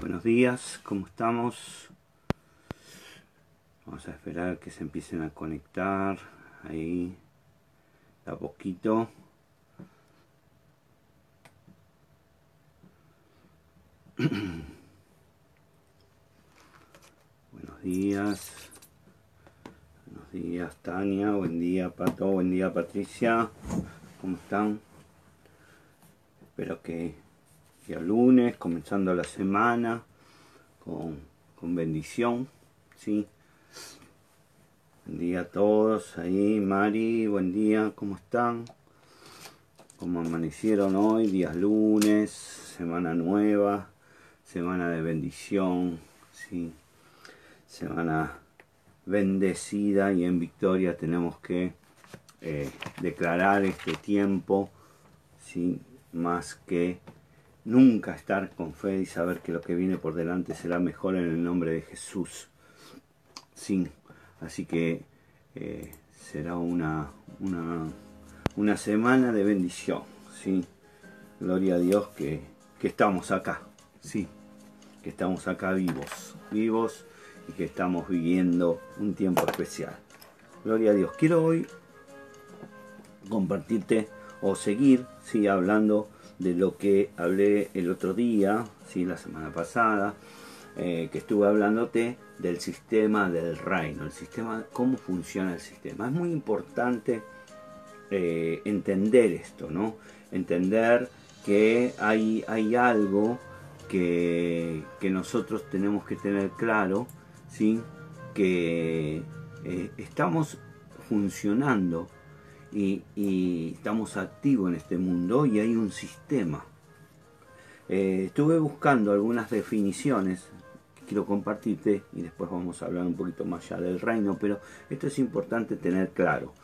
Buenos días, ¿cómo estamos? Vamos a esperar que se empiecen a conectar ahí a poquito. Buenos días. Buenos días, Tania. Buen día, Pato. Buen día, Patricia. ¿Cómo están? Espero que ya lunes, comenzando la semana con, con bendición. ¿sí? Buen día a todos. Ahí, Mari, buen día. ¿Cómo están? ¿Cómo amanecieron hoy? Días lunes, semana nueva, semana de bendición. ¿sí? Semana bendecida y en victoria tenemos que eh, declarar este tiempo, ¿sí? más que nunca estar con fe y saber que lo que viene por delante será mejor en el nombre de Jesús. Sí, así que eh, será una, una, una, semana de bendición. Sí, gloria a Dios que, que estamos acá. Sí, que estamos acá vivos, vivos y que estamos viviendo un tiempo especial. Gloria a Dios. Quiero hoy compartirte o seguir sí, hablando de lo que hablé el otro día, sí, la semana pasada, eh, que estuve hablándote del sistema del reino, el sistema, cómo funciona el sistema. Es muy importante eh, entender esto, ¿no? Entender que hay, hay algo que, que nosotros tenemos que tener claro, ¿sí? que eh, estamos funcionando y, estamos activos en este mundo y hay un sistema. Eh, estuve buscando algunas definiciones que quiero compartirte y después vamos a hablar un poquito más allá del reino, pero esto es importante tener claro.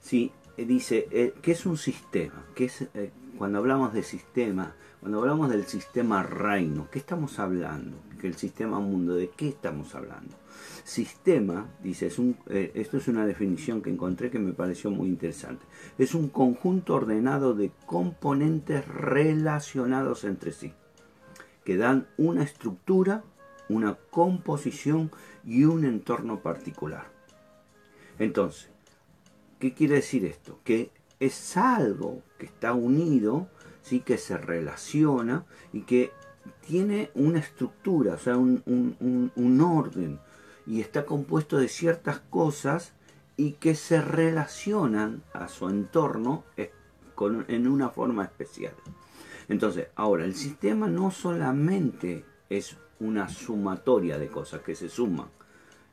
Si eh, dice, eh, ¿qué es un sistema? ¿Qué es, cuando hablamos de sistema, cuando hablamos del sistema reino, ¿qué estamos hablando? Que el sistema mundo, ¿de qué estamos hablando? Sistema, dice, es un, eh, esto es una definición que encontré que me pareció muy interesante. Es un conjunto ordenado de componentes relacionados entre sí, que dan una estructura, una composición y un entorno particular. Entonces, ¿qué quiere decir esto? Que es algo que está unido, ¿sí? que se relaciona y que tiene una estructura, o sea, un, un orden, y está compuesto de ciertas cosas y que se relacionan a su entorno en una forma especial. Entonces, ahora, el sistema no solamente es una sumatoria de cosas que se suman,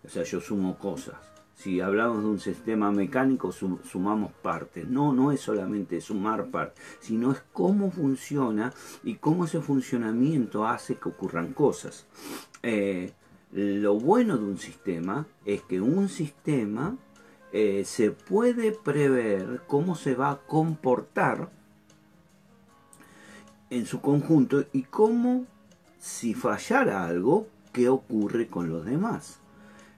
o sea, yo sumo cosas. Si hablamos de un sistema mecánico, sumamos partes. No, no es solamente sumar partes, sino es cómo funciona y cómo ese funcionamiento hace que ocurran cosas. Eh, lo bueno de un sistema es que un sistema eh, se puede prever cómo se va a comportar en su conjunto y cómo, si fallara algo, qué ocurre con los demás.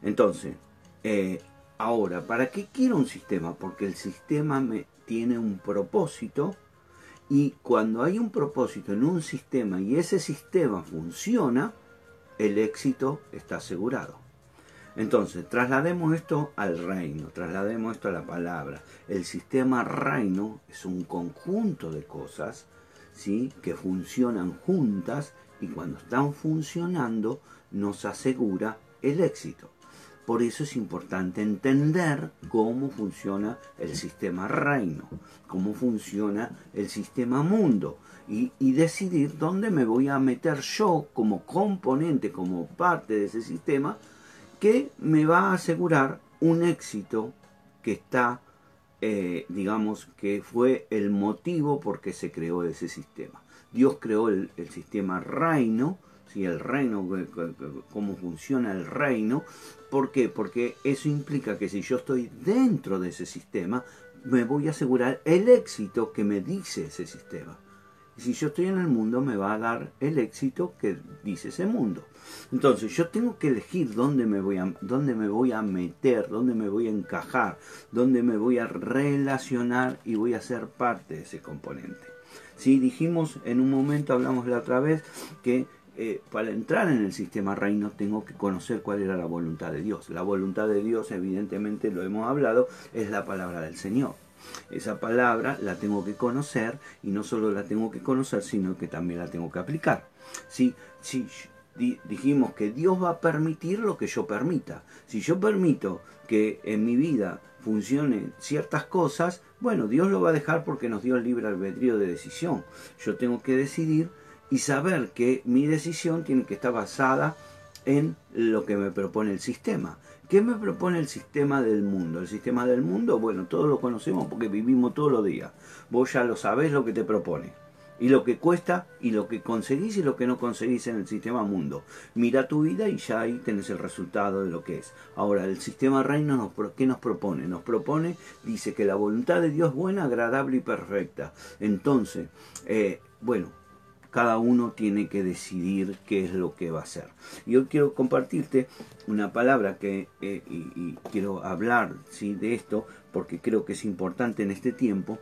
Entonces, eh, ahora, ¿para qué quiero un sistema? Porque el sistema tiene un propósito y cuando hay un propósito en un sistema y ese sistema funciona, el éxito está asegurado. Entonces, traslademos esto al reino, traslademos esto a la palabra. El sistema reino es un conjunto de cosas ¿sí? que funcionan juntas y cuando están funcionando nos asegura el éxito. Por eso es importante entender cómo funciona el sistema reino, cómo funciona el sistema mundo y, decidir dónde me voy a meter yo como componente, como parte de ese sistema, que me va a asegurar un éxito que está, eh, digamos, que fue el motivo por qué se creó ese sistema. Dios creó el, sistema reino, el reino, cómo funciona el reino. ¿Por qué? Porque eso implica que si yo estoy dentro de ese sistema, me voy a asegurar el éxito que me dice ese sistema. Y si yo estoy en el mundo, me va a dar el éxito que dice ese mundo. Entonces, yo tengo que elegir dónde me voy a, dónde me voy a meter, dónde me voy a encajar, dónde me voy a relacionar y voy a ser parte de ese componente. Si dijimos en un momento, hablamos la otra vez, que eh, para entrar en el sistema reino tengo que conocer cuál era la voluntad de Dios. La voluntad de Dios, evidentemente lo hemos hablado, es la palabra del Señor. Esa palabra la tengo que conocer y no solo la tengo que conocer, sino que también la tengo que aplicar. Si, si dijimos que Dios va a permitir lo que yo permita. Si yo permito que en mi vida funcionen ciertas cosas, bueno, Dios lo va a dejar porque nos dio el libre albedrío de decisión. Yo tengo que decidir y saber que mi decisión tiene que estar basada en lo que me propone el sistema. ¿Qué me propone el sistema del mundo? El sistema del mundo, bueno, todos lo conocemos porque vivimos todos los días. Vos ya lo sabés lo que te propone. Y lo que cuesta y lo que conseguís y lo que no conseguís en el sistema mundo. Mira tu vida y ya ahí tenés el resultado de lo que es. Ahora, el sistema reino, nos, ¿qué nos propone? Nos propone, dice que la voluntad de Dios es buena, agradable y perfecta. Entonces, eh, bueno, cada uno tiene que decidir qué es lo que va a hacer. Y hoy quiero compartirte una palabra que, eh, y, quiero hablar ¿sí? de esto, porque creo que es importante en este tiempo,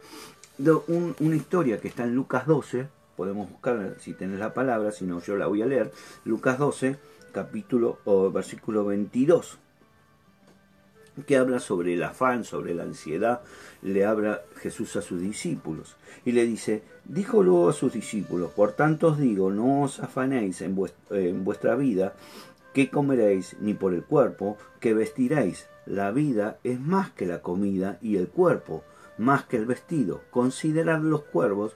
una historia que está en Lucas 12, podemos buscarla si tenés la palabra, si no yo la voy a leer, Lucas 12, capítulo o versículo 22 que habla sobre el afán, sobre la ansiedad, le habla Jesús a sus discípulos y le dice, dijo luego a sus discípulos, por tanto os digo, no os afanéis en vuestra, vida, qué comeréis, ni por el cuerpo, que vestiréis. La vida es más que la comida y el cuerpo más que el vestido. Considerad los cuervos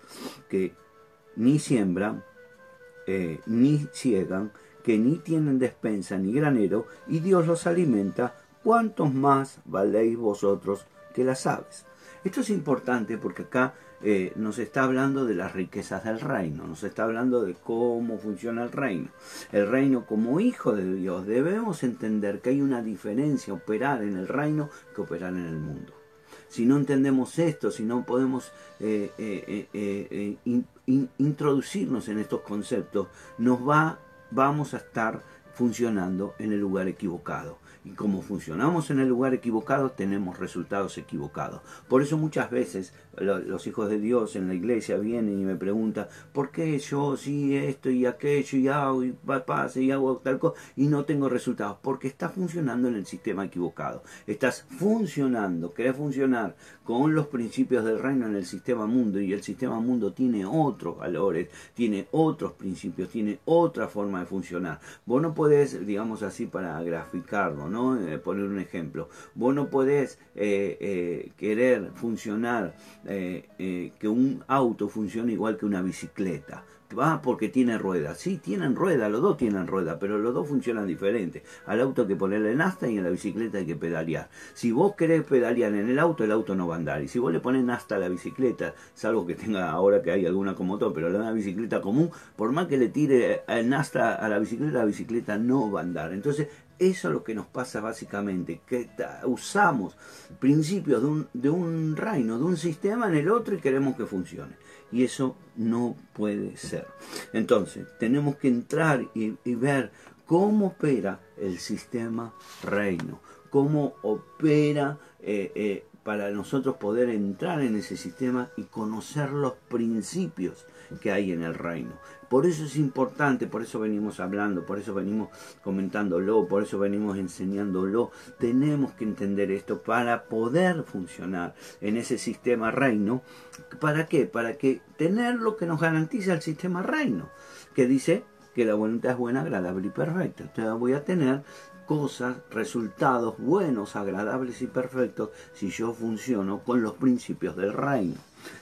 que ni siembran, eh, ni ciegan, que ni tienen despensa ni granero, y Dios los alimenta ¿cuántos más valéis vosotros que las aves? Esto es importante porque acá eh, nos está hablando de las riquezas del reino, nos está hablando de cómo funciona el reino. El reino como hijo de Dios debemos entender que hay una diferencia operar en el reino que operar en el mundo. Si no entendemos esto, si no podemos eh, eh, introducirnos en estos conceptos, nos va, vamos a estar funcionando en el lugar equivocado. Y como funcionamos en el lugar equivocado, tenemos resultados equivocados. Por eso muchas veces los hijos de Dios en la iglesia vienen y me preguntan, ¿por qué yo sí esto y aquello y hago y pasa y hago tal cosa y no tengo resultados? Porque estás funcionando en el sistema equivocado. Estás funcionando, querés funcionar con los principios del reino en el sistema mundo y el sistema mundo tiene otros valores, tiene otros principios, tiene otra forma de funcionar. Vos no podés, digamos así, para graficarlo, ¿no? Eh, poner un ejemplo. Vos no podés eh, eh, querer funcionar eh, eh, que un auto funcione igual que una bicicleta. Va porque tiene ruedas. Sí, tienen ruedas, los dos tienen ruedas, pero los dos funcionan diferente. Al auto hay que ponerle nafta y en la bicicleta hay que pedalear. Si vos querés pedalear en el auto, el auto no va a andar. Y si vos le pones nafta a la bicicleta, salvo que tenga ahora que hay alguna con motor, pero la bicicleta común, por más que le tire nafta a la bicicleta, la bicicleta no va a andar. Entonces, eso es lo que nos pasa básicamente, que usamos principios de un, reino, de un sistema en el otro y queremos que funcione. Y eso no puede ser. Entonces, tenemos que entrar y, ver cómo opera el sistema reino, cómo opera eh, eh, para nosotros poder entrar en ese sistema y conocer los principios que hay en el reino. Por eso es importante, por eso venimos hablando, por eso venimos comentándolo, por eso venimos enseñándolo. Tenemos que entender esto para poder funcionar en ese sistema reino. ¿Para qué? Para que tener lo que nos garantiza el sistema reino, que dice que la voluntad es buena, agradable y perfecta. Entonces voy a tener cosas, resultados buenos, agradables y perfectos si yo funciono con los principios del reino.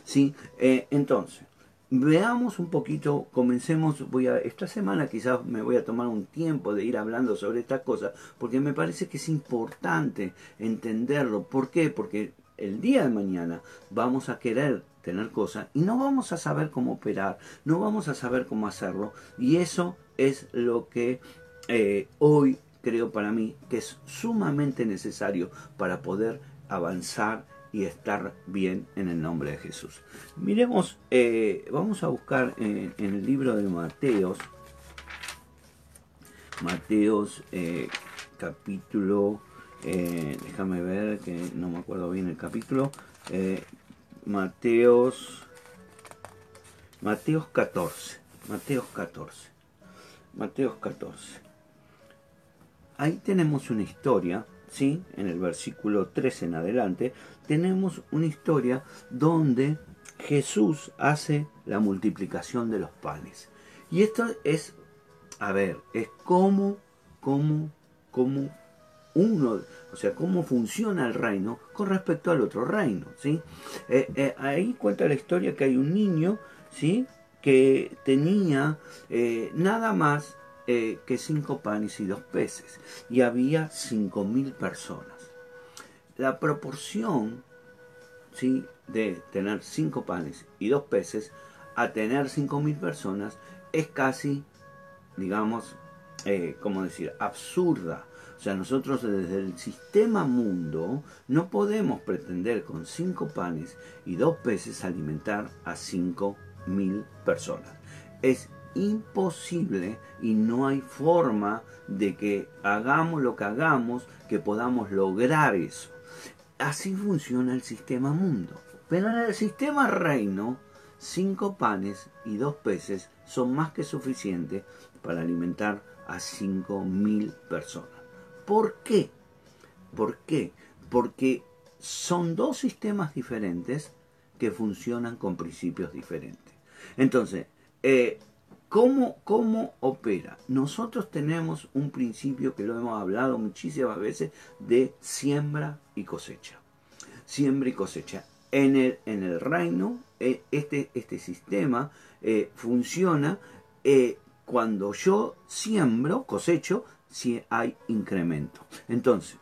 ¿Sí? Eh, entonces, veamos un poquito, comencemos, voy a, esta semana quizás me voy a tomar un tiempo de ir hablando sobre esta cosa, porque me parece que es importante entenderlo. ¿Por qué? Porque el día de mañana vamos a querer tener cosas y no vamos a saber cómo operar, no vamos a saber cómo hacerlo. Y eso es lo que eh, hoy creo para mí que es sumamente necesario para poder avanzar y estar bien en el nombre de Jesús. Miremos, eh, vamos a buscar en, el libro de Mateos, Mateos eh, capítulo, eh, déjame ver que no me acuerdo bien el capítulo, Mateos, Mateos 14, Mateos 14. Mateo 14. Ahí tenemos una historia, ¿sí? En el versículo 13 en adelante, tenemos una historia donde Jesús hace la multiplicación de los panes. Y esto es, a ver, es cómo, cómo, cómo uno, o sea, cómo funciona el reino con respecto al otro reino, ¿sí? Eh, eh, ahí cuenta la historia que hay un niño, ¿sí? Que tenía eh, nada más que cinco panes y dos peces, y había cinco mil personas. La proporción, ¿sí? De tener cinco panes y dos peces a tener cinco mil personas es casi, digamos, ¿cómo decir?, absurda o sea, nosotros desde el sistema mundo no podemos pretender con cinco panes y dos peces alimentar a cinco mil personas. Es imposible y no hay forma de que hagamos lo que hagamos que podamos lograr eso. Así funciona el sistema mundo. Pero en el sistema reino, cinco panes y dos peces son más que suficientes para alimentar a cinco mil personas. ¿Por qué? ¿Por qué? Porque son dos sistemas diferentes que funcionan con principios diferentes. Entonces, eh, ¿cómo, ¿cómo opera? Nosotros tenemos un principio que lo hemos hablado muchísimas veces de siembra y cosecha. Siembra y cosecha. En el, en el reino, eh, este, este sistema eh, funciona cuando yo siembro, cosecho, si hay incremento. Entonces,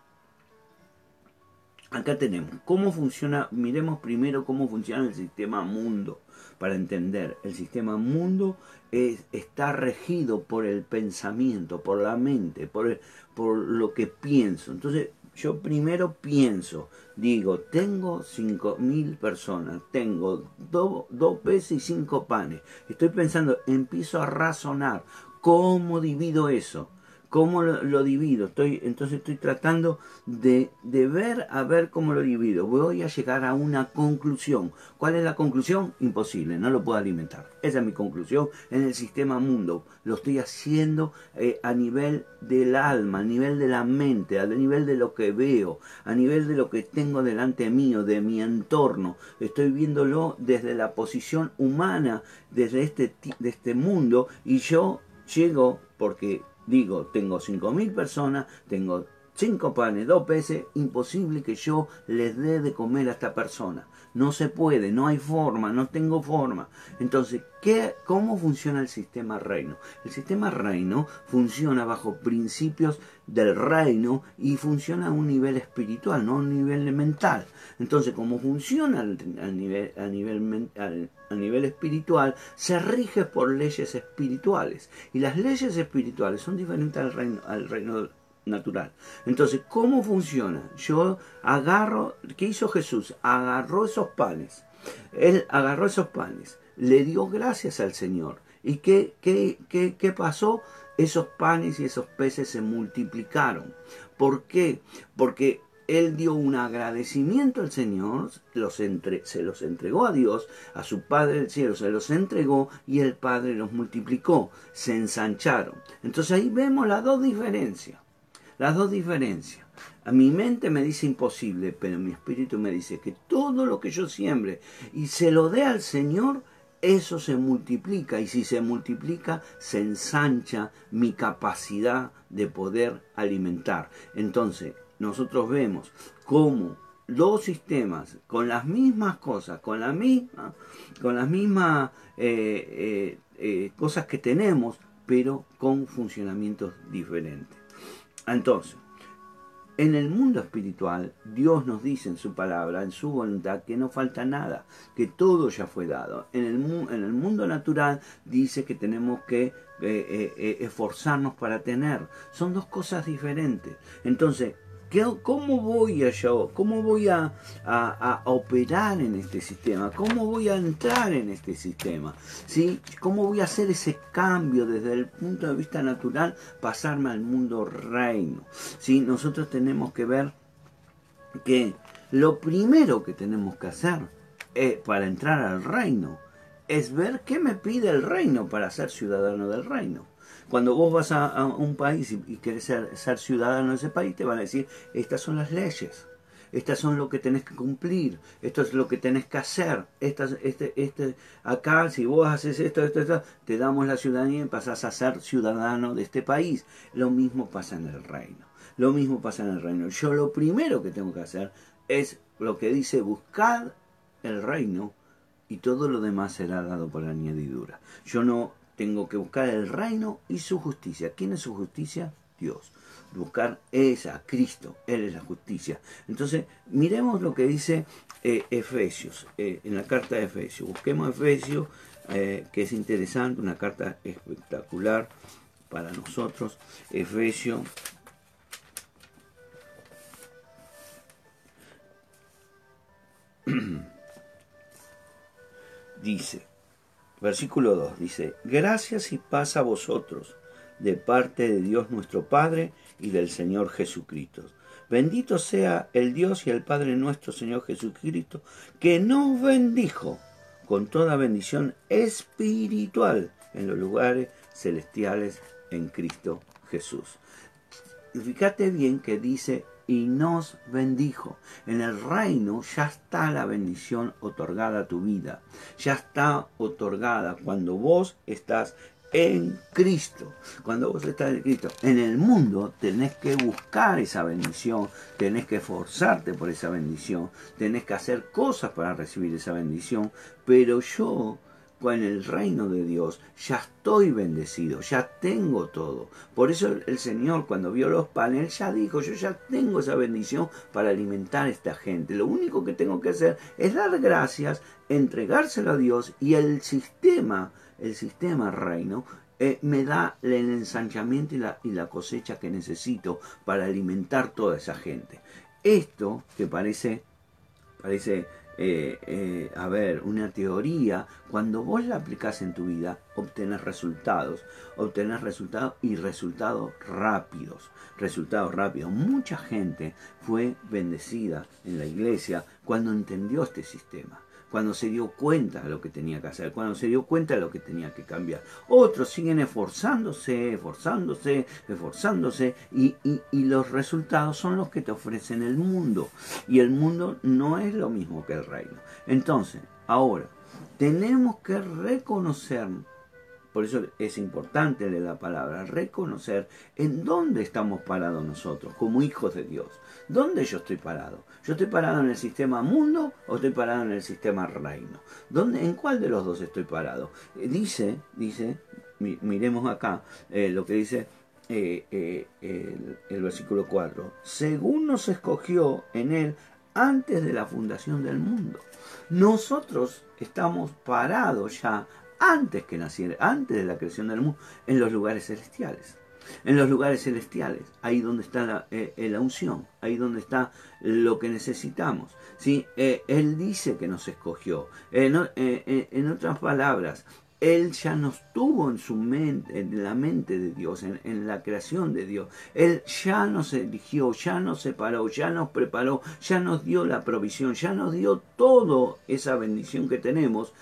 acá tenemos cómo funciona, miremos primero cómo funciona el sistema mundo para entender. El sistema mundo es, está regido por el pensamiento, por la mente, por, por lo que pienso. Entonces, yo primero pienso, digo, tengo cinco mil personas, tengo dos peces y cinco panes. Estoy pensando, empiezo a razonar, ¿cómo divido eso? ¿Cómo lo, divido? Entonces estoy tratando de, ver a ver cómo lo divido. Voy a llegar a una conclusión. ¿Cuál es la conclusión? Imposible, no lo puedo alimentar. Esa es mi conclusión en el sistema mundo. Lo estoy haciendo eh, a nivel del alma, a nivel de la mente, a nivel de lo que veo, a nivel de lo que tengo delante mío, de mi entorno. Estoy viéndolo desde la posición humana, desde este, este mundo, y yo llego porque Digo, tengo 5.000 personas, tengo 5 panes, 2 peces, imposible que yo les dé de comer a esta persona. No se puede, no hay forma, no tengo forma. Entonces, ¿qué, ¿cómo funciona el sistema reino? El sistema reino funciona bajo principios del reino y funciona a un nivel espiritual, no a un nivel mental. Entonces, como funciona a nivel, a nivel, a nivel espiritual, se rige por leyes espirituales. Y las leyes espirituales son diferentes al reino, al reino natural. Entonces, ¿cómo funciona? Yo agarro, ¿qué hizo Jesús? Agarró esos panes. Él agarró esos panes, le dio gracias al Señor. ¿Y qué, qué, qué, qué pasó? Esos panes y esos peces se multiplicaron. ¿Por qué? Porque él dio un agradecimiento al Señor, los entre, se los entregó a Dios, a su Padre del cielo, se los entregó y el Padre los multiplicó, se ensancharon. Entonces ahí vemos las dos diferencias. Las dos diferencias. A mi mente me dice imposible, pero mi espíritu me dice que todo lo que yo siembre y se lo dé al Señor, eso se multiplica y si se multiplica se ensancha mi capacidad de poder alimentar. Entonces, nosotros vemos cómo dos sistemas con las mismas cosas, con la misma, con las mismas eh, eh, eh, cosas que tenemos, pero con funcionamientos diferentes. Entonces, en el mundo espiritual, Dios nos dice en su palabra, en su voluntad, que no falta nada, que todo ya fue dado. En el, mundo natural dice que tenemos que eh, eh, eh, esforzarnos para tener. Son dos cosas diferentes. Entonces, ¿Cómo voy a yo? ¿Cómo voy a, operar en este sistema? ¿Cómo voy a entrar en este sistema? ¿Sí? ¿Cómo voy a hacer ese cambio desde el punto de vista natural, pasarme al mundo reino? ¿Sí? Nosotros tenemos que ver que lo primero que tenemos que hacer es, para entrar al reino es ver qué me pide el reino para ser ciudadano del reino. Cuando vos vas a, un país y, y querés ser, ciudadano de ese país, te van a decir, estas son las leyes estas son lo que tenés que cumplir, esto es lo que tenés que hacer, estas, este, este, acá si vos haces esto, esto, esto, te damos la ciudadanía y pasás a ser ciudadano de este país. Lo mismo pasa en el reino, lo mismo pasa en el reino. Yo lo primero que tengo que hacer es lo que dice buscar el reino y todo lo demás será dado por añadidura. Yo no tengo que buscar el reino y su justicia. ¿Quién es su justicia? Dios buscar es a Cristo, Él es la justicia. Entonces, miremos lo que dice eh, Efesios, eh, en la carta de Efesios. Busquemos Efesios, eh, que es interesante, una carta espectacular para nosotros. Efesios. dice, versículo 2, dice, gracias y paz a vosotros de parte de Dios nuestro Padre y del Señor Jesucristo. Bendito sea el Dios y el Padre nuestro Señor Jesucristo, que nos bendijo con toda bendición espiritual en los lugares celestiales en Cristo Jesús. Fíjate bien que dice y nos bendijo. En el reino ya está la bendición otorgada a tu vida. Ya está otorgada cuando vos estás en Cristo. Cuando vos estás en Cristo, en el mundo tenés que buscar esa bendición, tenés que esforzarte por esa bendición, tenés que hacer cosas para recibir esa bendición, pero yo en el reino de Dios ya estoy bendecido, ya tengo todo. Por eso el Señor cuando vio los panes, ya dijo, yo ya tengo esa bendición para alimentar a esta gente. Lo único que tengo que hacer es dar gracias, entregárselo a Dios y el sistema el sistema reino, eh, me da el ensanchamiento y la, y la cosecha que necesito para alimentar toda esa gente. Esto que parece, parece eh, eh, a ver, una teoría, cuando vos la aplicás en tu vida, obtenés resultados, obtenés resultados y resultados rápidos, resultados rápidos. Mucha gente fue bendecida en la iglesia cuando entendió este sistema cuando se dio cuenta de lo que tenía que hacer, cuando se dio cuenta de lo que tenía que cambiar. Otros siguen esforzándose, esforzándose, esforzándose y, los resultados son los que te ofrecen el mundo. Y el mundo no es lo mismo que el reino. Entonces, ahora, tenemos que reconocer por eso es importante leer la palabra, reconocer en dónde estamos parados nosotros como hijos de Dios. ¿Dónde yo estoy parado? ¿Yo estoy parado en el sistema mundo o estoy parado en el sistema reino? ¿Dónde, ¿En cuál de los dos estoy parado? Eh, dice, dice, miremos acá eh, lo que dice eh, el, el versículo 4. Según nos escogió en él antes de la fundación del mundo. Nosotros estamos parados ya antes que naciera, antes de la creación del mundo, en los lugares celestiales. En los lugares celestiales, ahí donde está la, eh, eh, unción, ahí donde está lo que necesitamos. ¿sí? Eh, él dice que nos escogió. en otras palabras, él ya nos tuvo en su mente, en la mente de Dios, en, la creación de Dios. Él ya nos eligió, ya nos separó, ya nos preparó, ya nos dio la provisión, ya nos dio toda esa bendición que tenemos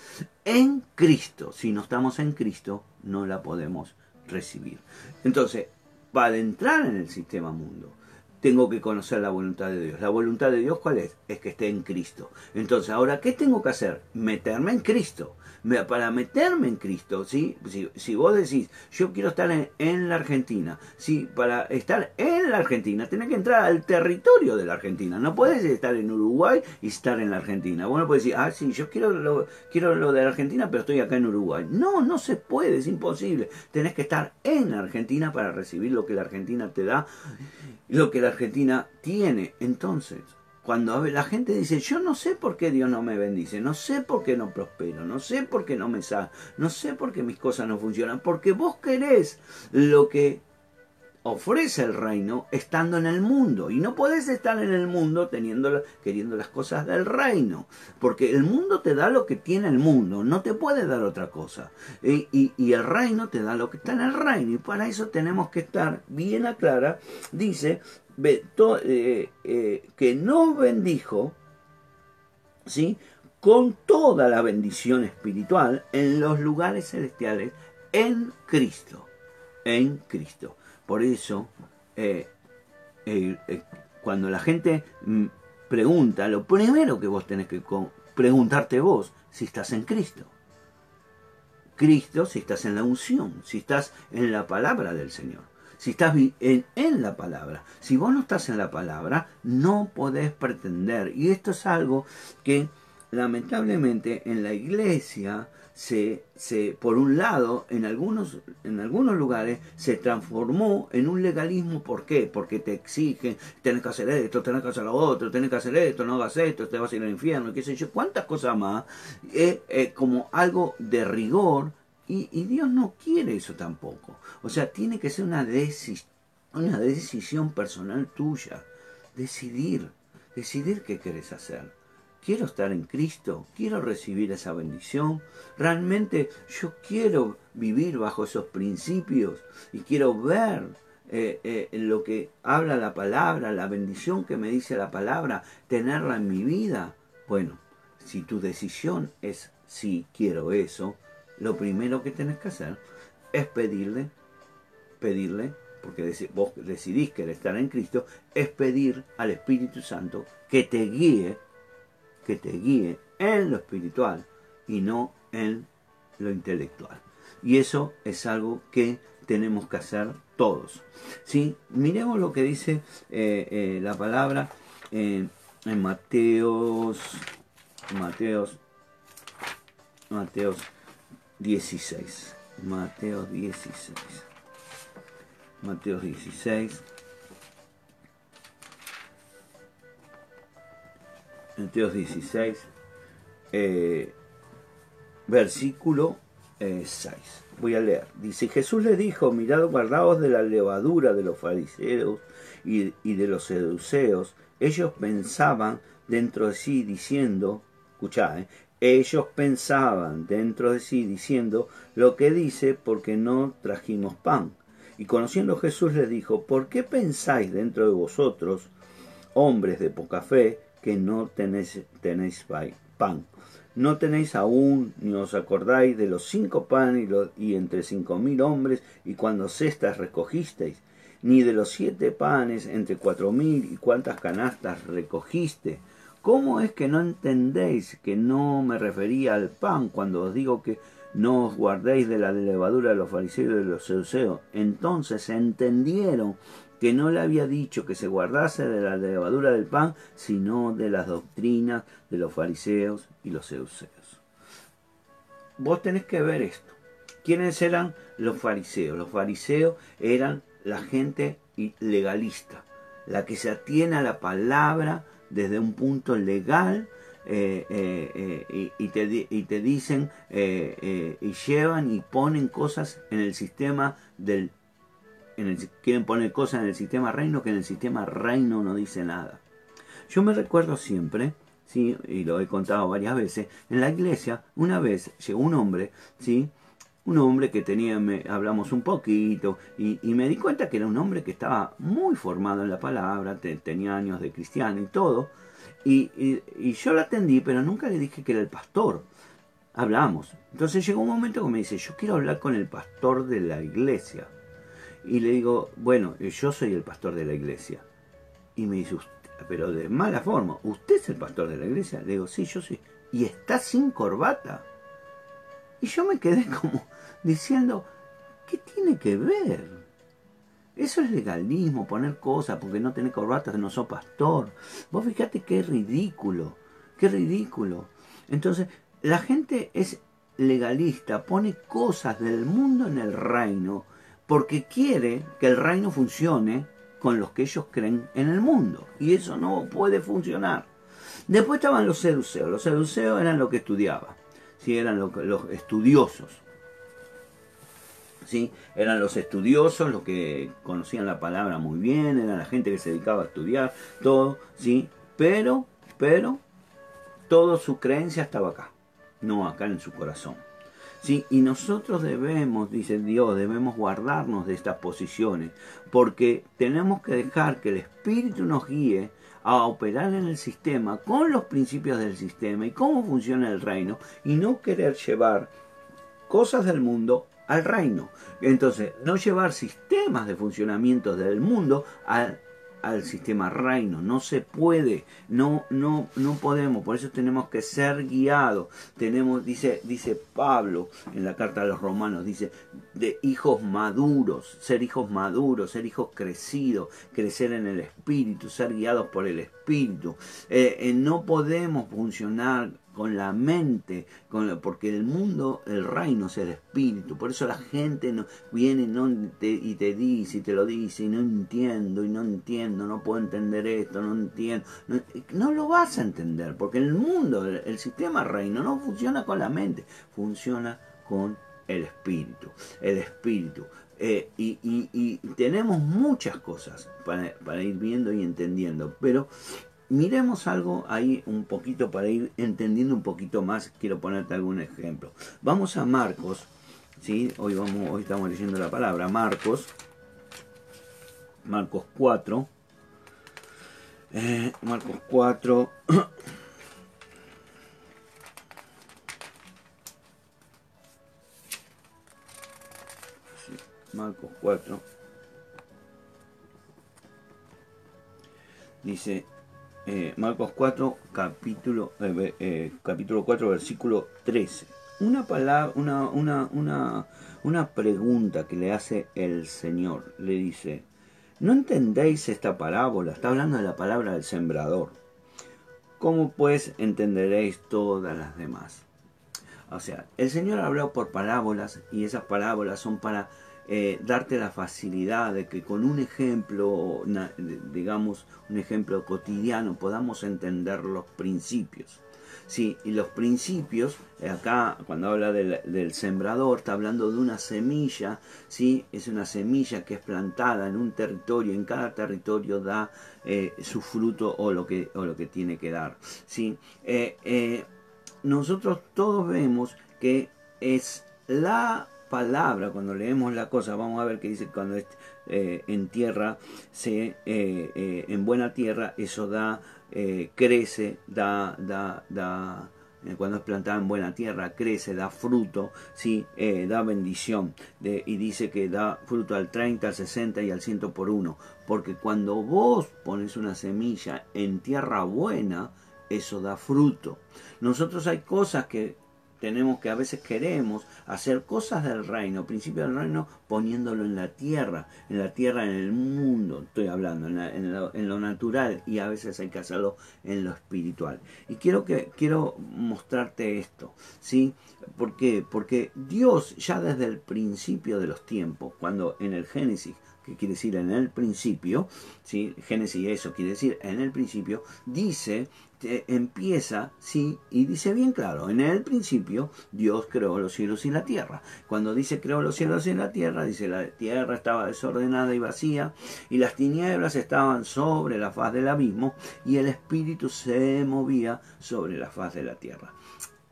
en Cristo. Si no estamos en Cristo, no la podemos recibir. Entonces, para entrar en el sistema mundo, tengo que conocer la voluntad de Dios. ¿La voluntad de Dios cuál es? Es que esté en Cristo. Entonces, ahora, ¿qué tengo que hacer? Meterme en Cristo para meterme en Cristo, ¿sí? Si, si vos decís, yo quiero estar en, la Argentina, ¿sí? Para estar en la Argentina, tenés que entrar al territorio de la Argentina. No puedes estar en Uruguay y estar en la Argentina. Vos no podés decir, ah, sí, yo quiero lo, quiero lo de la Argentina, pero estoy acá en Uruguay. No, no se puede, es imposible. Tenés que estar en la Argentina para recibir lo que la Argentina te da, lo que la Argentina tiene. Entonces, cuando la gente dice, yo no sé por qué Dios no me bendice, no sé por qué no prospero, no sé por qué no me sale, no sé por qué mis cosas no funcionan, porque vos querés lo que ofrece el reino estando en el mundo. Y no podés estar en el mundo teniendo, queriendo las cosas del reino. Porque el mundo te da lo que tiene el mundo, no te puede dar otra cosa. Y, y, el reino te da lo que está en el reino. Y para eso tenemos que estar bien aclara. Dice, eh, eh, que nos bendijo, ¿sí? Con toda la bendición espiritual en los lugares celestiales en Cristo. en Cristo. Por eso, eh, cuando la gente mm, pregunta, lo primero que vos tenés que preguntarte vos, si estás en Cristo. Cristo, si estás en la unción, si estás en la palabra del Señor, si estás en, en, la palabra. Si vos no estás en la palabra, no podés pretender. Y esto es algo que lamentablemente en la iglesia se, se, por un lado, en algunos, en algunos lugares se transformó en un legalismo. ¿Por qué? Porque te exigen, tenés que hacer esto, tenés que hacer lo otro, tenés que hacer esto, no hagas esto, te vas a ir al infierno, qué sé yo, cuántas cosas más, eh, eh, como algo de rigor, y, Dios no quiere eso tampoco. O sea, tiene que ser una, una decisión personal tuya, decidir, decidir qué quieres hacer quiero estar en Cristo, quiero recibir esa bendición, realmente yo quiero vivir bajo esos principios y quiero ver eh, eh, lo que habla la palabra, la bendición que me dice la palabra, tenerla en mi vida. Bueno, si tu decisión es sí quiero eso, lo primero que tenés que hacer es pedirle, pedirle, porque vos decidís querer estar en Cristo, es pedir al Espíritu Santo que te guíe que te guíe en lo espiritual y no en lo intelectual. Y eso es algo que tenemos que hacer todos. ¿sí? Miremos lo que dice eh, eh, la palabra en Mateos, Mateos, Mateos 16. Mateos 16. Mateos 16. Mateos 16, eh, versículo 6. Eh, Voy a leer. Dice, Jesús le dijo, mirad, guardaos de la levadura de los fariseos y, de los seduceos. Ellos pensaban dentro de sí diciendo, escuchad, eh, ellos pensaban dentro de sí diciendo lo que dice porque no trajimos pan. Y conociendo Jesús les dijo, ¿por qué pensáis dentro de vosotros, hombres de poca fe, que no tenéis, pan. No tenéis aún, ni os acordáis de los cinco panes y, entre cinco mil hombres, y cuando cestas recogisteis, ni de los siete panes entre cuatro mil, y cuántas canastas recogiste. ¿Cómo es que no entendéis que no me refería al pan cuando os digo que no os guardéis de la levadura de los fariseos y de los seuseos? Entonces entendieron que no le había dicho que se guardase de la levadura del pan, sino de las doctrinas de los fariseos y los seuseos. Vos tenés que ver esto. ¿Quiénes eran los fariseos? Los fariseos eran la gente legalista, la que se atiene a la palabra desde un punto legal eh, eh, eh, y, te, y, te, dicen y llevan y ponen cosas en el sistema del quieren poner cosas en el sistema reino que en el sistema reino no dice nada. Yo me recuerdo siempre, ¿sí? y lo he contado varias veces, en la iglesia una vez llegó un hombre, ¿sí? Un hombre que tenía, me, hablamos un poquito, y, me di cuenta que era un hombre que estaba muy formado en la palabra, tenía años de cristiano y todo, y, yo lo atendí, pero nunca le dije que era el pastor. Hablamos. Entonces llegó un momento que me dice, yo quiero hablar con el pastor de la iglesia. Y le digo, bueno, yo soy el pastor de la iglesia. Y me dice, pero de mala forma, ¿usted es el pastor de la iglesia? Le digo, sí, yo sí. Y está sin corbata. Y yo me quedé como diciendo, ¿qué tiene que ver? Eso es legalismo, poner cosas porque no tenés corbata, no sos pastor. Vos fíjate qué ridículo, qué ridículo. Entonces, la gente es legalista, pone cosas del mundo en el reino porque quiere que el reino funcione con los que ellos creen en el mundo. Y eso no puede funcionar. Después estaban los seduceos. Los seduceos eran los que estudiaban. ¿Sí? Eran los, estudiosos. ¿sí? Eran los estudiosos, los que conocían la palabra muy bien, eran la gente que se dedicaba a estudiar, todo, ¿sí? Pero, pero, toda su creencia estaba acá, no acá en su corazón. ¿sí? Y nosotros debemos, dice Dios, debemos guardarnos de estas posiciones, porque tenemos que dejar que el Espíritu nos guíe a operar en el sistema con los principios del sistema y cómo funciona el reino, y no querer llevar cosas del mundo al reino. Entonces, no llevar sistemas de funcionamiento del mundo al al sistema reino, no se puede, no, no, no podemos, por eso tenemos que ser guiados. Tenemos, dice, dice Pablo en la carta a los romanos, dice, de hijos maduros, ser hijos maduros, ser hijos crecidos, crecer en el espíritu, ser guiados por el espíritu. Eh, eh, no podemos funcionar con la mente, con porque el mundo, el reino es el espíritu. Por eso la gente no, viene no y te dice y te lo dice y no entiendo y no entiendo, no puedo entender esto, no entiendo. No, lo vas a entender porque el mundo, el, sistema reino no funciona con la mente, funciona con el espíritu. El espíritu. Eh, y, y, tenemos muchas cosas para ir viendo y entendiendo, pero miremos algo ahí un poquito para ir entendiendo un poquito más. Quiero ponerte algún ejemplo. Vamos a Marcos, ¿sí? hoy, vamos, hoy estamos leyendo la palabra Marcos, Marcos 4. Eh, Marcos 4. Marcos 4. Dice, eh, Marcos 4, capítulo, eh, eh, capítulo 4, versículo 13. Una, palabra, una, una, una, una pregunta que le hace el Señor. Le dice, ¿no entendéis esta parábola? Está hablando de la palabra del sembrador. ¿Cómo pues entenderéis todas las demás? O sea, el Señor habló por parábolas y esas parábolas son para eh, darte la facilidad de que con un ejemplo, digamos, un ejemplo cotidiano, podamos entender los principios. Sí, y los principios, eh, acá cuando habla del, sembrador, está hablando de una semilla, ¿sí? es una semilla que es plantada en un territorio, en cada territorio da eh, su fruto o lo, que, o lo que tiene que dar. ¿sí? nosotros todos vemos que es la palabra, cuando leemos la cosa, vamos a ver que dice cuando es eh, en tierra, se, eh, eh, en buena tierra, eso da, crece, da, da, da, cuando es plantada en buena tierra, crece, da fruto, ¿sí? da bendición. y dice que da fruto al 30, al 60 y al 100 por uno. Porque cuando vos pones una semilla en tierra buena, eso da fruto. Nosotros hay cosas que tenemos que a veces queremos hacer cosas del reino, principio del reino, poniéndolo en la tierra, en la tierra, en el mundo, estoy hablando, en, lo, natural y a veces hay que hacerlo en lo espiritual. Y quiero, que, quiero mostrarte esto, ¿sí? ¿Por qué? Porque Dios ya desde el principio de los tiempos, cuando en el Génesis que quiere decir en el principio, ¿sí? Génesis eso quiere decir en el principio, dice empieza, sí, y dice bien claro, en el principio Dios creó los cielos y la tierra. Cuando dice creó los cielos y la tierra, dice la tierra estaba desordenada y vacía, y las tinieblas estaban sobre la faz del abismo, y el espíritu se movía sobre la faz de la tierra.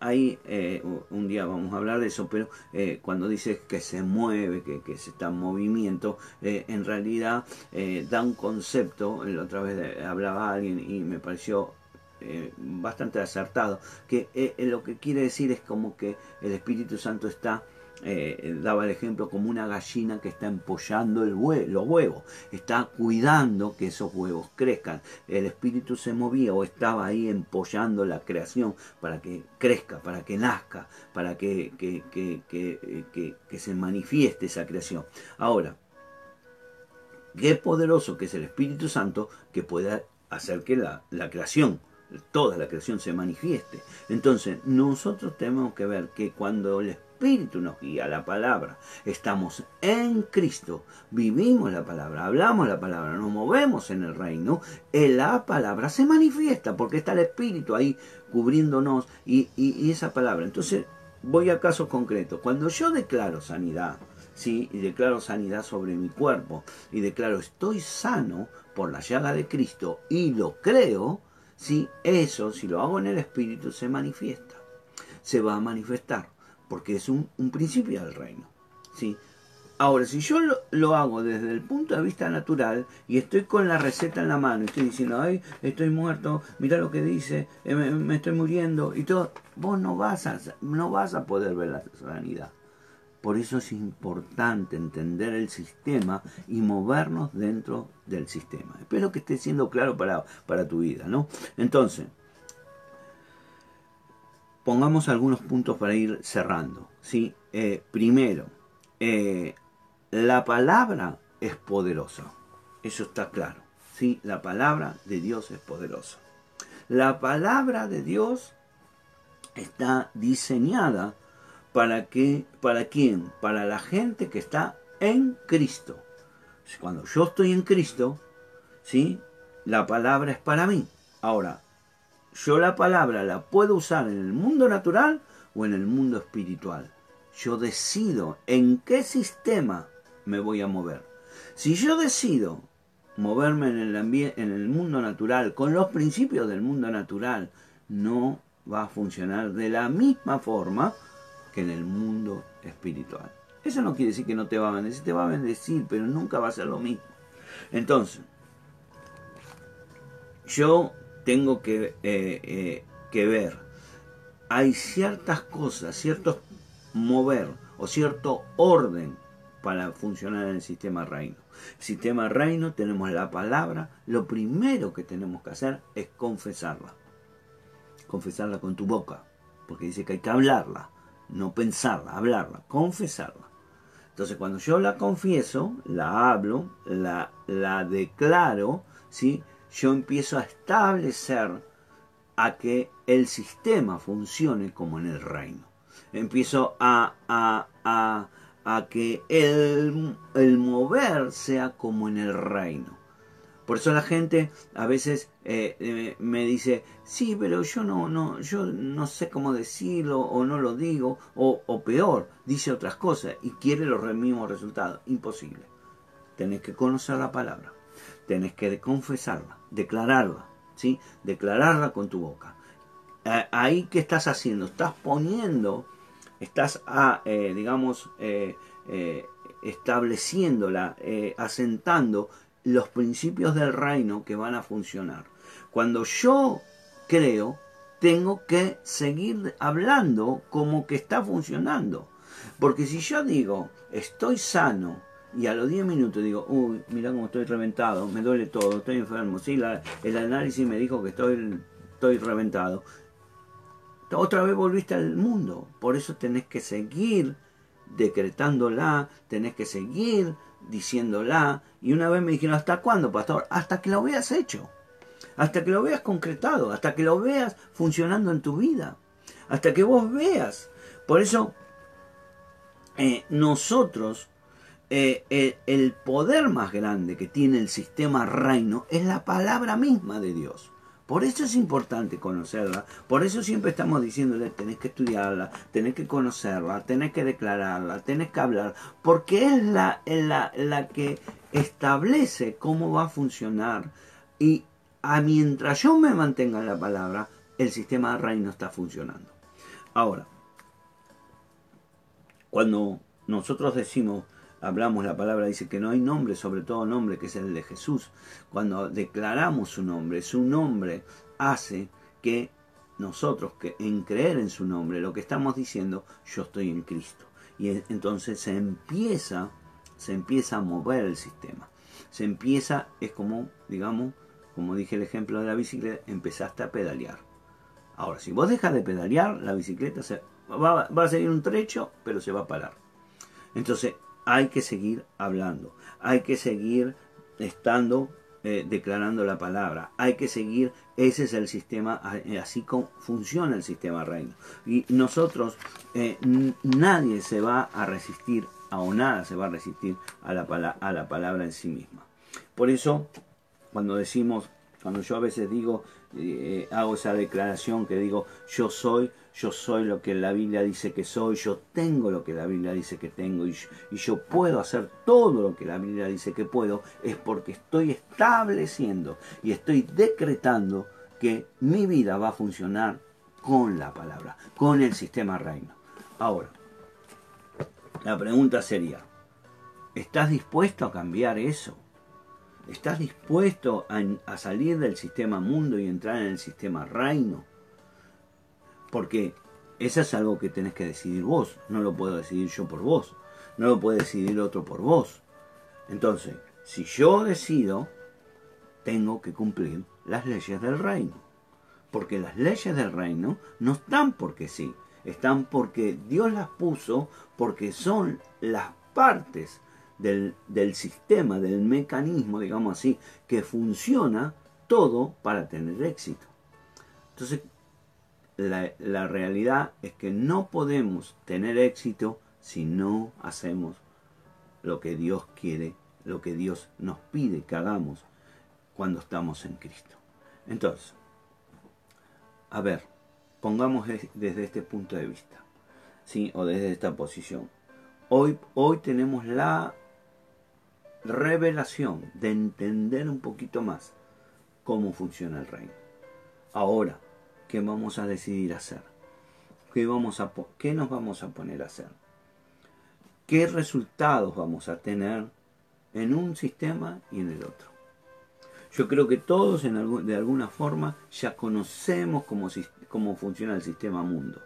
Ahí eh, un día vamos a hablar de eso, pero eh, cuando dice que se mueve, que, se está en movimiento, eh, en realidad da un concepto, la otra vez hablaba alguien y me pareció eh, bastante acertado, que eh, eh, lo que quiere decir es como que el Espíritu Santo está, daba el ejemplo, como una gallina que está empollando el los huevos, está cuidando que esos huevos crezcan. El Espíritu se movía o estaba ahí empollando la creación para que crezca, para que nazca, para que, que se manifieste esa creación. Ahora, qué poderoso que es el Espíritu Santo que pueda hacer que la, la creación toda la creación se manifieste. Entonces, nosotros tenemos que ver que cuando el Espíritu nos guía la palabra, estamos en Cristo, vivimos la palabra, hablamos la palabra, nos movemos en el reino, la palabra se manifiesta porque está el Espíritu ahí cubriéndonos y, esa palabra. Entonces, voy a casos concretos. Cuando yo declaro sanidad, ¿sí? y declaro sanidad sobre mi cuerpo, y declaro estoy sano por la llaga de Cristo, y lo creo, si eso, si lo hago en el espíritu, se manifiesta. Se va a manifestar, porque es un, principio del reino. ¿sí? Ahora, si yo lo, hago desde el punto de vista natural y estoy con la receta en la mano, estoy diciendo, ay, estoy muerto, mira lo que dice, eh, me, estoy muriendo y todo, vos no vas, a, no vas a poder ver la sanidad. Por eso es importante entender el sistema y movernos dentro del sistema. Espero que esté siendo claro para, para tu vida, ¿no? Entonces, pongamos algunos puntos para ir cerrando. ¿sí? Eh, primero, eh, la palabra es poderosa. Eso está claro. ¿sí? La palabra de Dios es poderosa. La palabra de Dios está diseñada para que, para quién? Para la gente que está en Cristo. Cuando yo estoy en Cristo, ¿sí? La palabra es para mí. Ahora, yo la palabra la puedo usar en el mundo natural o en el mundo espiritual. Yo decido en qué sistema me voy a mover. Si yo decido moverme en el, en el mundo natural con los principios del mundo natural, no va a funcionar de la misma forma que en el mundo espiritual. Eso no quiere decir que no te va a bendecir, te va a bendecir, pero nunca va a ser lo mismo. Entonces, yo tengo que, eh, eh, que ver, hay ciertas cosas, ciertos mover o cierto orden para funcionar en el sistema reino. Sistema reino tenemos la palabra, lo primero que tenemos que hacer es confesarla. Confesarla con tu boca, porque dice que hay que hablarla, no pensarla, hablarla, confesarla. Entonces cuando yo la confieso, la hablo, la, la declaro, ¿sí? Yo empiezo a establecer a que el sistema funcione como en el reino. Empiezo a, a, a, a que el, el, mover sea como en el reino. Por eso la gente a veces eh, eh, me dice, sí, pero yo no, no, yo no sé cómo decirlo, o no lo digo, o, o peor, dice otras cosas y quiere los mismos resultados. Imposible. Tenés que conocer la palabra tenés que confesarla, declararla, ¿sí? Declararla con tu boca. Ahí, ¿qué estás haciendo? Estás poniendo, estás, a, eh, digamos, eh, eh, estableciéndola, asentando los principios del reino que van a funcionar. Cuando yo creo, tengo que seguir hablando como que está funcionando. Porque si yo digo, estoy sano, y a los 10 minutos digo, uy, mira cómo estoy reventado, me duele todo, estoy enfermo. Sí, el análisis me dijo que estoy, estoy reventado. Otra vez volviste al mundo. Por eso tenés que seguir decretándola, tenés que seguir diciéndola. Y una vez me dijeron, ¿hasta cuándo, pastor? Hasta que lo veas hecho. Hasta que lo veas concretado, hasta que lo veas funcionando en tu vida. Hasta que vos veas. Por eso, eh, nosotros eh, eh, el poder más grande que tiene el sistema reino es la palabra misma de Dios. Por eso es importante conocerla, por eso siempre estamos diciéndole, tenés que estudiarla, tenés que conocerla, tenés que declararla, tenés que hablar, porque es la, la, la que establece cómo va a funcionar y a mientras yo me mantenga en la palabra, el sistema reino está funcionando. Ahora, cuando nosotros decimos, hablamos la palabra, dice que no hay nombre, sobre todo nombre, que es el de Jesús. Cuando declaramos su nombre, su nombre hace que nosotros, que en creer en su nombre, lo que estamos diciendo, yo estoy en Cristo. Y entonces se empieza, se empieza a mover el sistema. Se empieza, es como, digamos, como dije el ejemplo de la bicicleta, empezaste a pedalear. Ahora, si vos dejas de pedalear, la bicicleta va a seguir un trecho, pero se va a parar. Entonces, hay que seguir hablando, hay que seguir estando eh, declarando la palabra, hay que seguir, ese es el sistema, eh, así como funciona el sistema reino. Y nosotros, eh, nadie se va a resistir, o nada se va a resistir a la, a la palabra en sí misma. Por eso, cuando decimos, cuando yo a veces digo, hago esa declaración que digo, yo soy, yo soy lo que la Biblia dice que soy, yo tengo lo que la Biblia dice que tengo y, yo puedo hacer todo lo que la Biblia dice que puedo, es porque estoy estableciendo y estoy decretando que mi vida va a funcionar con la palabra, con el sistema reino. Ahora, la pregunta sería, ¿estás dispuesto a cambiar eso? ¿Estás dispuesto a, salir del sistema mundo y entrar en el sistema reino? Porque Eso es algo que tenés que decidir vos. No lo puedo decidir yo por vos. No lo puede decidir otro por vos. Entonces, si yo decido, tengo que cumplir las leyes del reino. Porque las leyes del reino no están porque sí. Están porque Dios las puso, porque son las partes del, sistema, del mecanismo, digamos así, que funciona todo para tener éxito. Entonces, la, realidad es que no podemos tener éxito si no hacemos lo que Dios quiere, lo que Dios nos pide que hagamos cuando estamos en Cristo. Entonces, a ver, pongamos desde este punto de vista, ¿sí? o desde esta posición. Hoy, hoy tenemos la revelación de entender un poquito más cómo funciona el reino. Ahora, ¿qué vamos a decidir hacer? ¿Qué, vamos a, ¿Qué nos vamos a poner a hacer? ¿Qué resultados vamos a tener en un sistema y en el otro? Yo creo que todos de alguna forma ya conocemos cómo, cómo funciona el sistema mundo,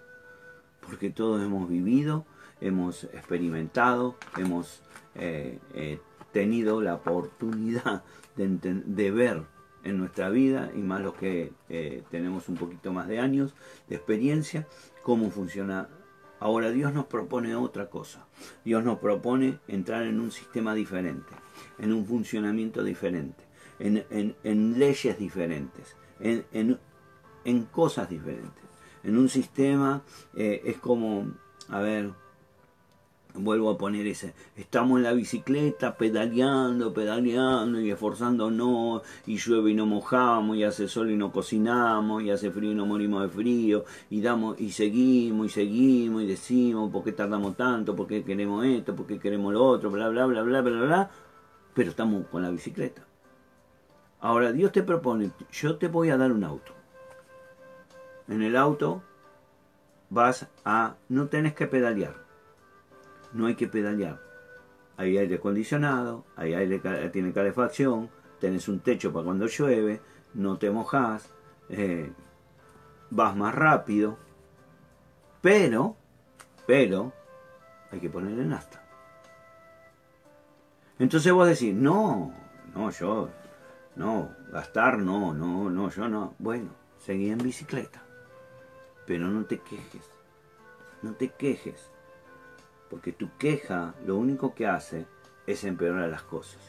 porque todos hemos vivido, hemos experimentado, hemos eh, eh, tenido la oportunidad de, ver en nuestra vida y más los que eh, tenemos un poquito más de años de experiencia, cómo funciona. Ahora Dios nos propone otra cosa. Dios nos propone entrar en un sistema diferente, en un funcionamiento diferente, en, leyes diferentes, en, cosas diferentes. En un sistema eh, es como, a ver, vuelvo a poner ese, estamos en la bicicleta pedaleando, pedaleando y esforzándonos, y llueve y no mojamos, y hace sol y no cocinamos, y hace frío y no morimos de frío, y damos, y seguimos, y seguimos, y decimos, ¿por qué tardamos tanto? ¿Por qué queremos esto? ¿Por qué queremos lo otro? Bla, bla, bla, bla, bla, bla, pero estamos con la bicicleta. Ahora Dios te propone, yo te voy a dar un auto. En el auto vas a, no tenés que pedalear no hay que pedalear. Hay aire acondicionado, hay aire tiene calefacción, tenés un techo para cuando llueve, no te mojas, eh, vas más rápido, pero, pero, hay que ponerle nafta. Entonces vos decís, no, no, yo, no, gastar, no, no, no, yo no. Bueno, seguí en bicicleta, pero no te quejes, no te quejes porque tu queja lo único que hace es empeorar las cosas.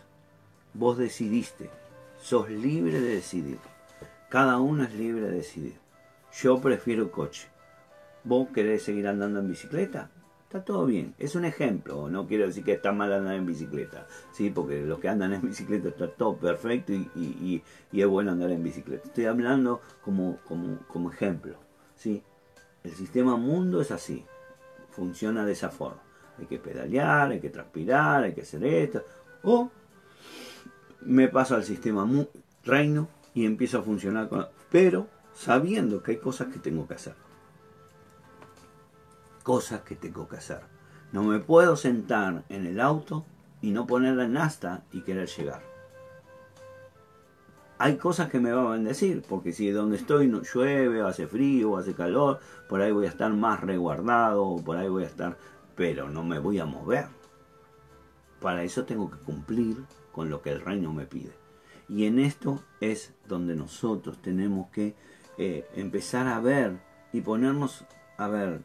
Vos decidiste, sos libre de decidir. Cada uno es libre de decidir. Yo prefiero coche. ¿Vos querés seguir andando en bicicleta? Está todo bien. Es un ejemplo. No quiero decir que está mal andar en bicicleta. Sí, porque los que andan en bicicleta está todo perfecto y, es bueno andar en bicicleta. Estoy hablando como, como, ejemplo. ¿sí? El sistema mundo es así. Funciona de esa forma hay que pedalear, hay que transpirar, hay que hacer esto. O me paso al sistema reino y empiezo a funcionar con... Pero sabiendo que hay cosas que tengo que hacer. Cosas que tengo que hacer. No me puedo sentar en el auto y no ponerla en asta y querer llegar. Hay cosas que me van a bendecir, porque si donde estoy no llueve, hace frío, hace calor, por ahí voy a estar más resguardado, por ahí voy a estar pero no me voy a mover. Para eso tengo que cumplir con lo que el reino me pide. Y en esto es donde nosotros tenemos que eh, empezar a ver y ponernos a ver,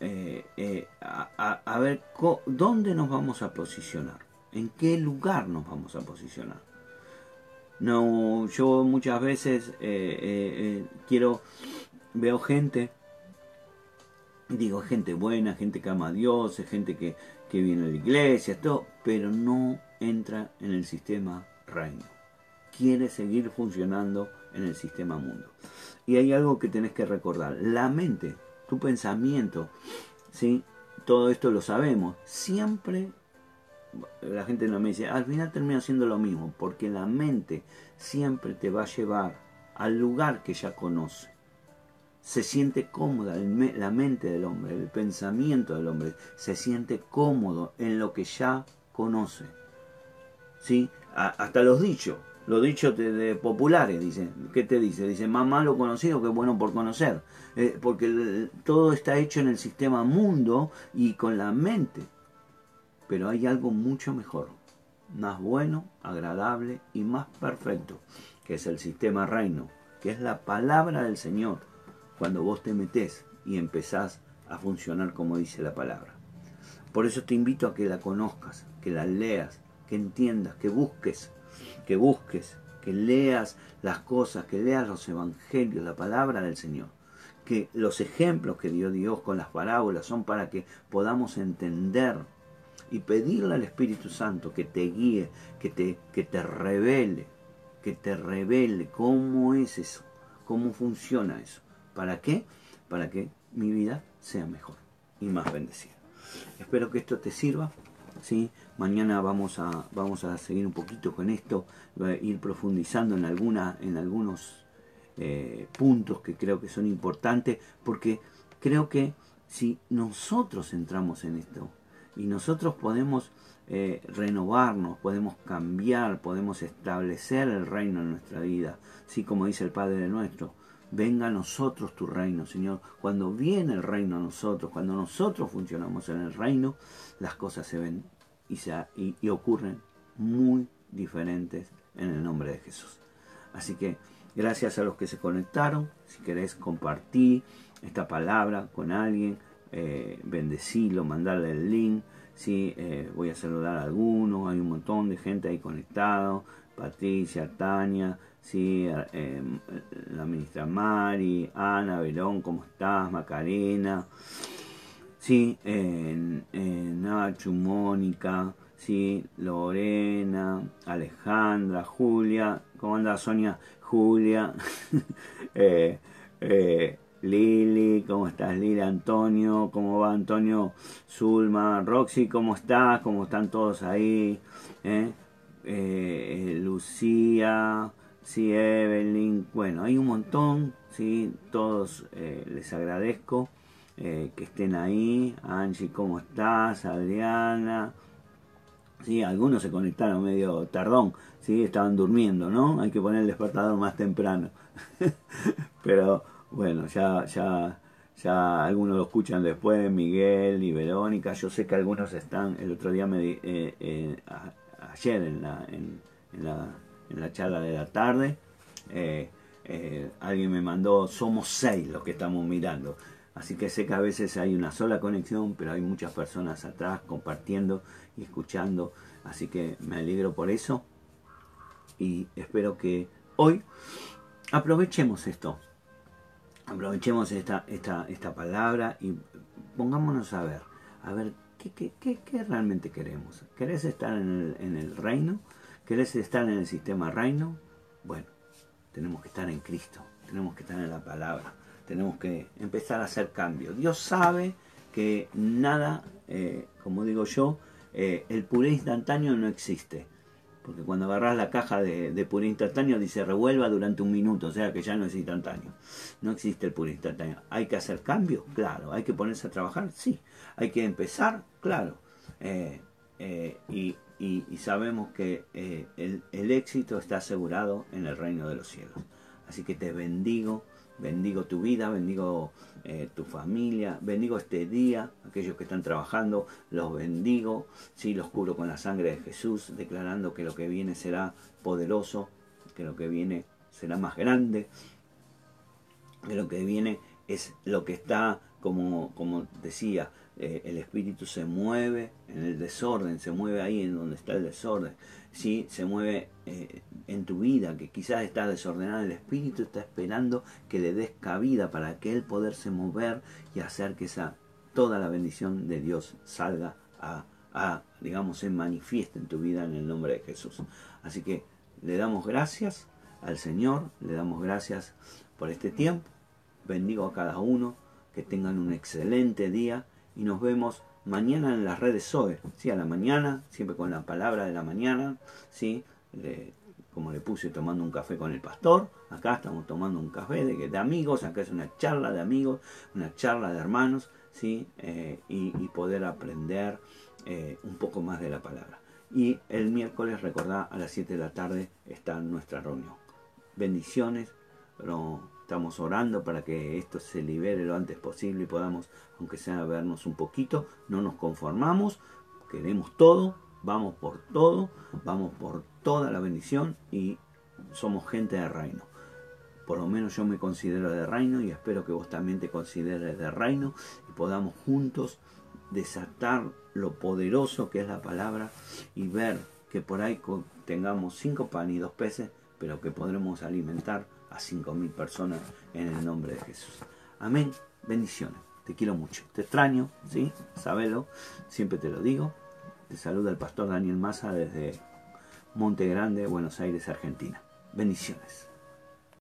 eh, eh, a, ver dónde nos vamos a posicionar, en qué lugar nos vamos a posicionar. No, yo muchas veces quiero, veo gente digo, gente buena, gente que ama a Dios, gente que, viene a la iglesia, pero no entra en el sistema reino. Quiere seguir funcionando en el sistema mundo. Y hay algo que tenés que recordar. La mente, tu pensamiento, ¿sí? todo esto lo sabemos, siempre la gente no me dice, al final termina siendo lo mismo, porque la mente siempre te va a llevar al lugar que ya conoce se siente cómoda, la mente del hombre, el pensamiento del hombre, se siente cómodo en lo que ya conoce. ¿Sí? hasta los dichos, Lo dicho de, populares, dice. ¿Qué te dice? Dice, más malo conocido que bueno por conocer. Eh, porque todo está hecho en el sistema mundo y con la mente. Pero hay algo mucho mejor, más bueno, agradable y más perfecto, que es el sistema reino, que es la palabra del Señor. Cuando vos te metés y empezás a funcionar como dice la palabra. Por eso te invito a que la conozcas, que la leas, que entiendas, que busques que busques, que leas las cosas, que leas los evangelios, la palabra del Señor. Que los ejemplos que dio Dios con las parábolas son para que podamos entender y pedirle al Espíritu Santo que te guíe, que te, que te revele, que te revele cómo es eso, cómo funciona eso. ¿Para qué? Para que mi vida sea mejor y más bendecida. Espero que esto te sirva. ¿sí? Mañana vamos a, vamos a seguir un poquito con esto, ir profundizando en, en algunos eh, puntos que creo que son importantes, porque creo que si nosotros entramos en esto y nosotros podemos eh, renovarnos, podemos cambiar, podemos establecer el reino en nuestra vida, así como dice el Padre nuestro, venga a nosotros tu reino, Señor. Cuando viene el reino a nosotros, cuando nosotros funcionamos en el reino, las cosas se ven y, ocurren muy diferentes en el nombre de Jesús. Así que gracias a los que se conectaron, si querés compartir esta palabra con alguien, eh, bendecirlo, mandarle el link. Sí, eh, voy a saludar a algunos, hay un montón de gente ahí conectado, Patricia, Tania, sí, eh, la ministra Mari, Ana, Verón, ¿cómo estás? Macarena, sí, Nacho, Mónica, sí, Lorena, Alejandra, Julia, ¿cómo anda Sonia? Julia, eh, eh, Lili, ¿cómo estás Lili? Antonio, ¿cómo va Antonio? Zulma, Roxy, ¿cómo estás? ¿Cómo están todos ahí? ¿Eh? Lucía, sí, Evelyn, bueno, hay un montón, sí, todos les agradezco. Eh, que estén ahí. Angie, ¿cómo estás? Adriana. Sí, algunos se conectaron medio tardón, sí, estaban durmiendo, ¿no? Hay que poner el despertador más temprano. Pero bueno, ya, ya, ya algunos lo escuchan después, Miguel y Verónica. Yo sé que algunos están, el otro día, me, eh, eh, ayer en la, en, la, en la charla de la tarde, alguien me mandó, somos seis los que estamos mirando. Así que sé que a veces hay una sola conexión, pero hay muchas personas atrás compartiendo y escuchando. Así que me alegro por eso. Y espero que hoy aprovechemos esto. Aprovechemos esta, esta, esta palabra y pongámonos a ver. A ver, ¿qué, qué, qué, realmente queremos? ¿Querés estar en el, en el reino? ¿Querés estar en el sistema reino? Bueno, tenemos que estar en Cristo. Tenemos que estar en la palabra tenemos que empezar a hacer cambios. Dios sabe que nada, eh, como digo yo, eh, el puré instantáneo no existe. Porque cuando agarras la caja de, puré instantáneo dice revuelva durante un minuto, o sea que ya no es instantáneo. No existe el puré instantáneo. ¿Hay que hacer cambios? Claro. ¿Hay que ponerse a trabajar? Sí. ¿Hay que empezar? Claro. Eh, y, sabemos que el, el éxito está asegurado en el reino de los cielos. Así que te bendigo Bendigo tu vida, bendigo eh, tu familia, bendigo este día, aquellos que están trabajando, los bendigo, sí, los cubro con la sangre de Jesús, declarando que lo que viene será poderoso, que lo que viene será más grande, que lo que viene es lo que está, como, como decía, eh, el espíritu se mueve en el desorden, se mueve ahí en donde está el desorden, ¿sí? se mueve eh, en tu vida, que quizás está desordenada, el Espíritu está esperando que le des cabida para que Él poderse mover y hacer que esa, toda la bendición de Dios salga a, a, digamos, se manifieste en tu vida en el nombre de Jesús. Así que le damos gracias al Señor, le damos gracias por este tiempo, bendigo a cada uno, que tengan un excelente día y nos vemos mañana en las redes SOE, ¿sí? a la mañana, siempre con la palabra de la mañana, ¿sí? como le puse tomando un café con el pastor, acá estamos tomando un café de, de amigos, acá es una charla de amigos, una charla de hermanos, ¿sí? Eh, y, poder aprender eh, un poco más de la palabra. Y el miércoles, recordá, a las 7 de la tarde está nuestra reunión. Bendiciones, pero estamos orando para que esto se libere lo antes posible y podamos, aunque sea vernos un poquito, no nos conformamos, queremos todo, vamos por todo, vamos por toda la bendición y somos gente de reino. Por lo menos yo me considero de reino y espero que vos también te consideres de reino y podamos juntos desatar lo poderoso que es la palabra y ver que por ahí tengamos cinco pan y dos peces, pero que podremos alimentar a cinco mil personas en el nombre de Jesús. Amén. Bendiciones. Te quiero mucho. Te extraño, ¿sí? Sabelo. Siempre te lo digo. Te saluda el pastor Daniel Massa desde Monte Grande, Buenos Aires, Argentina. Bendiciones.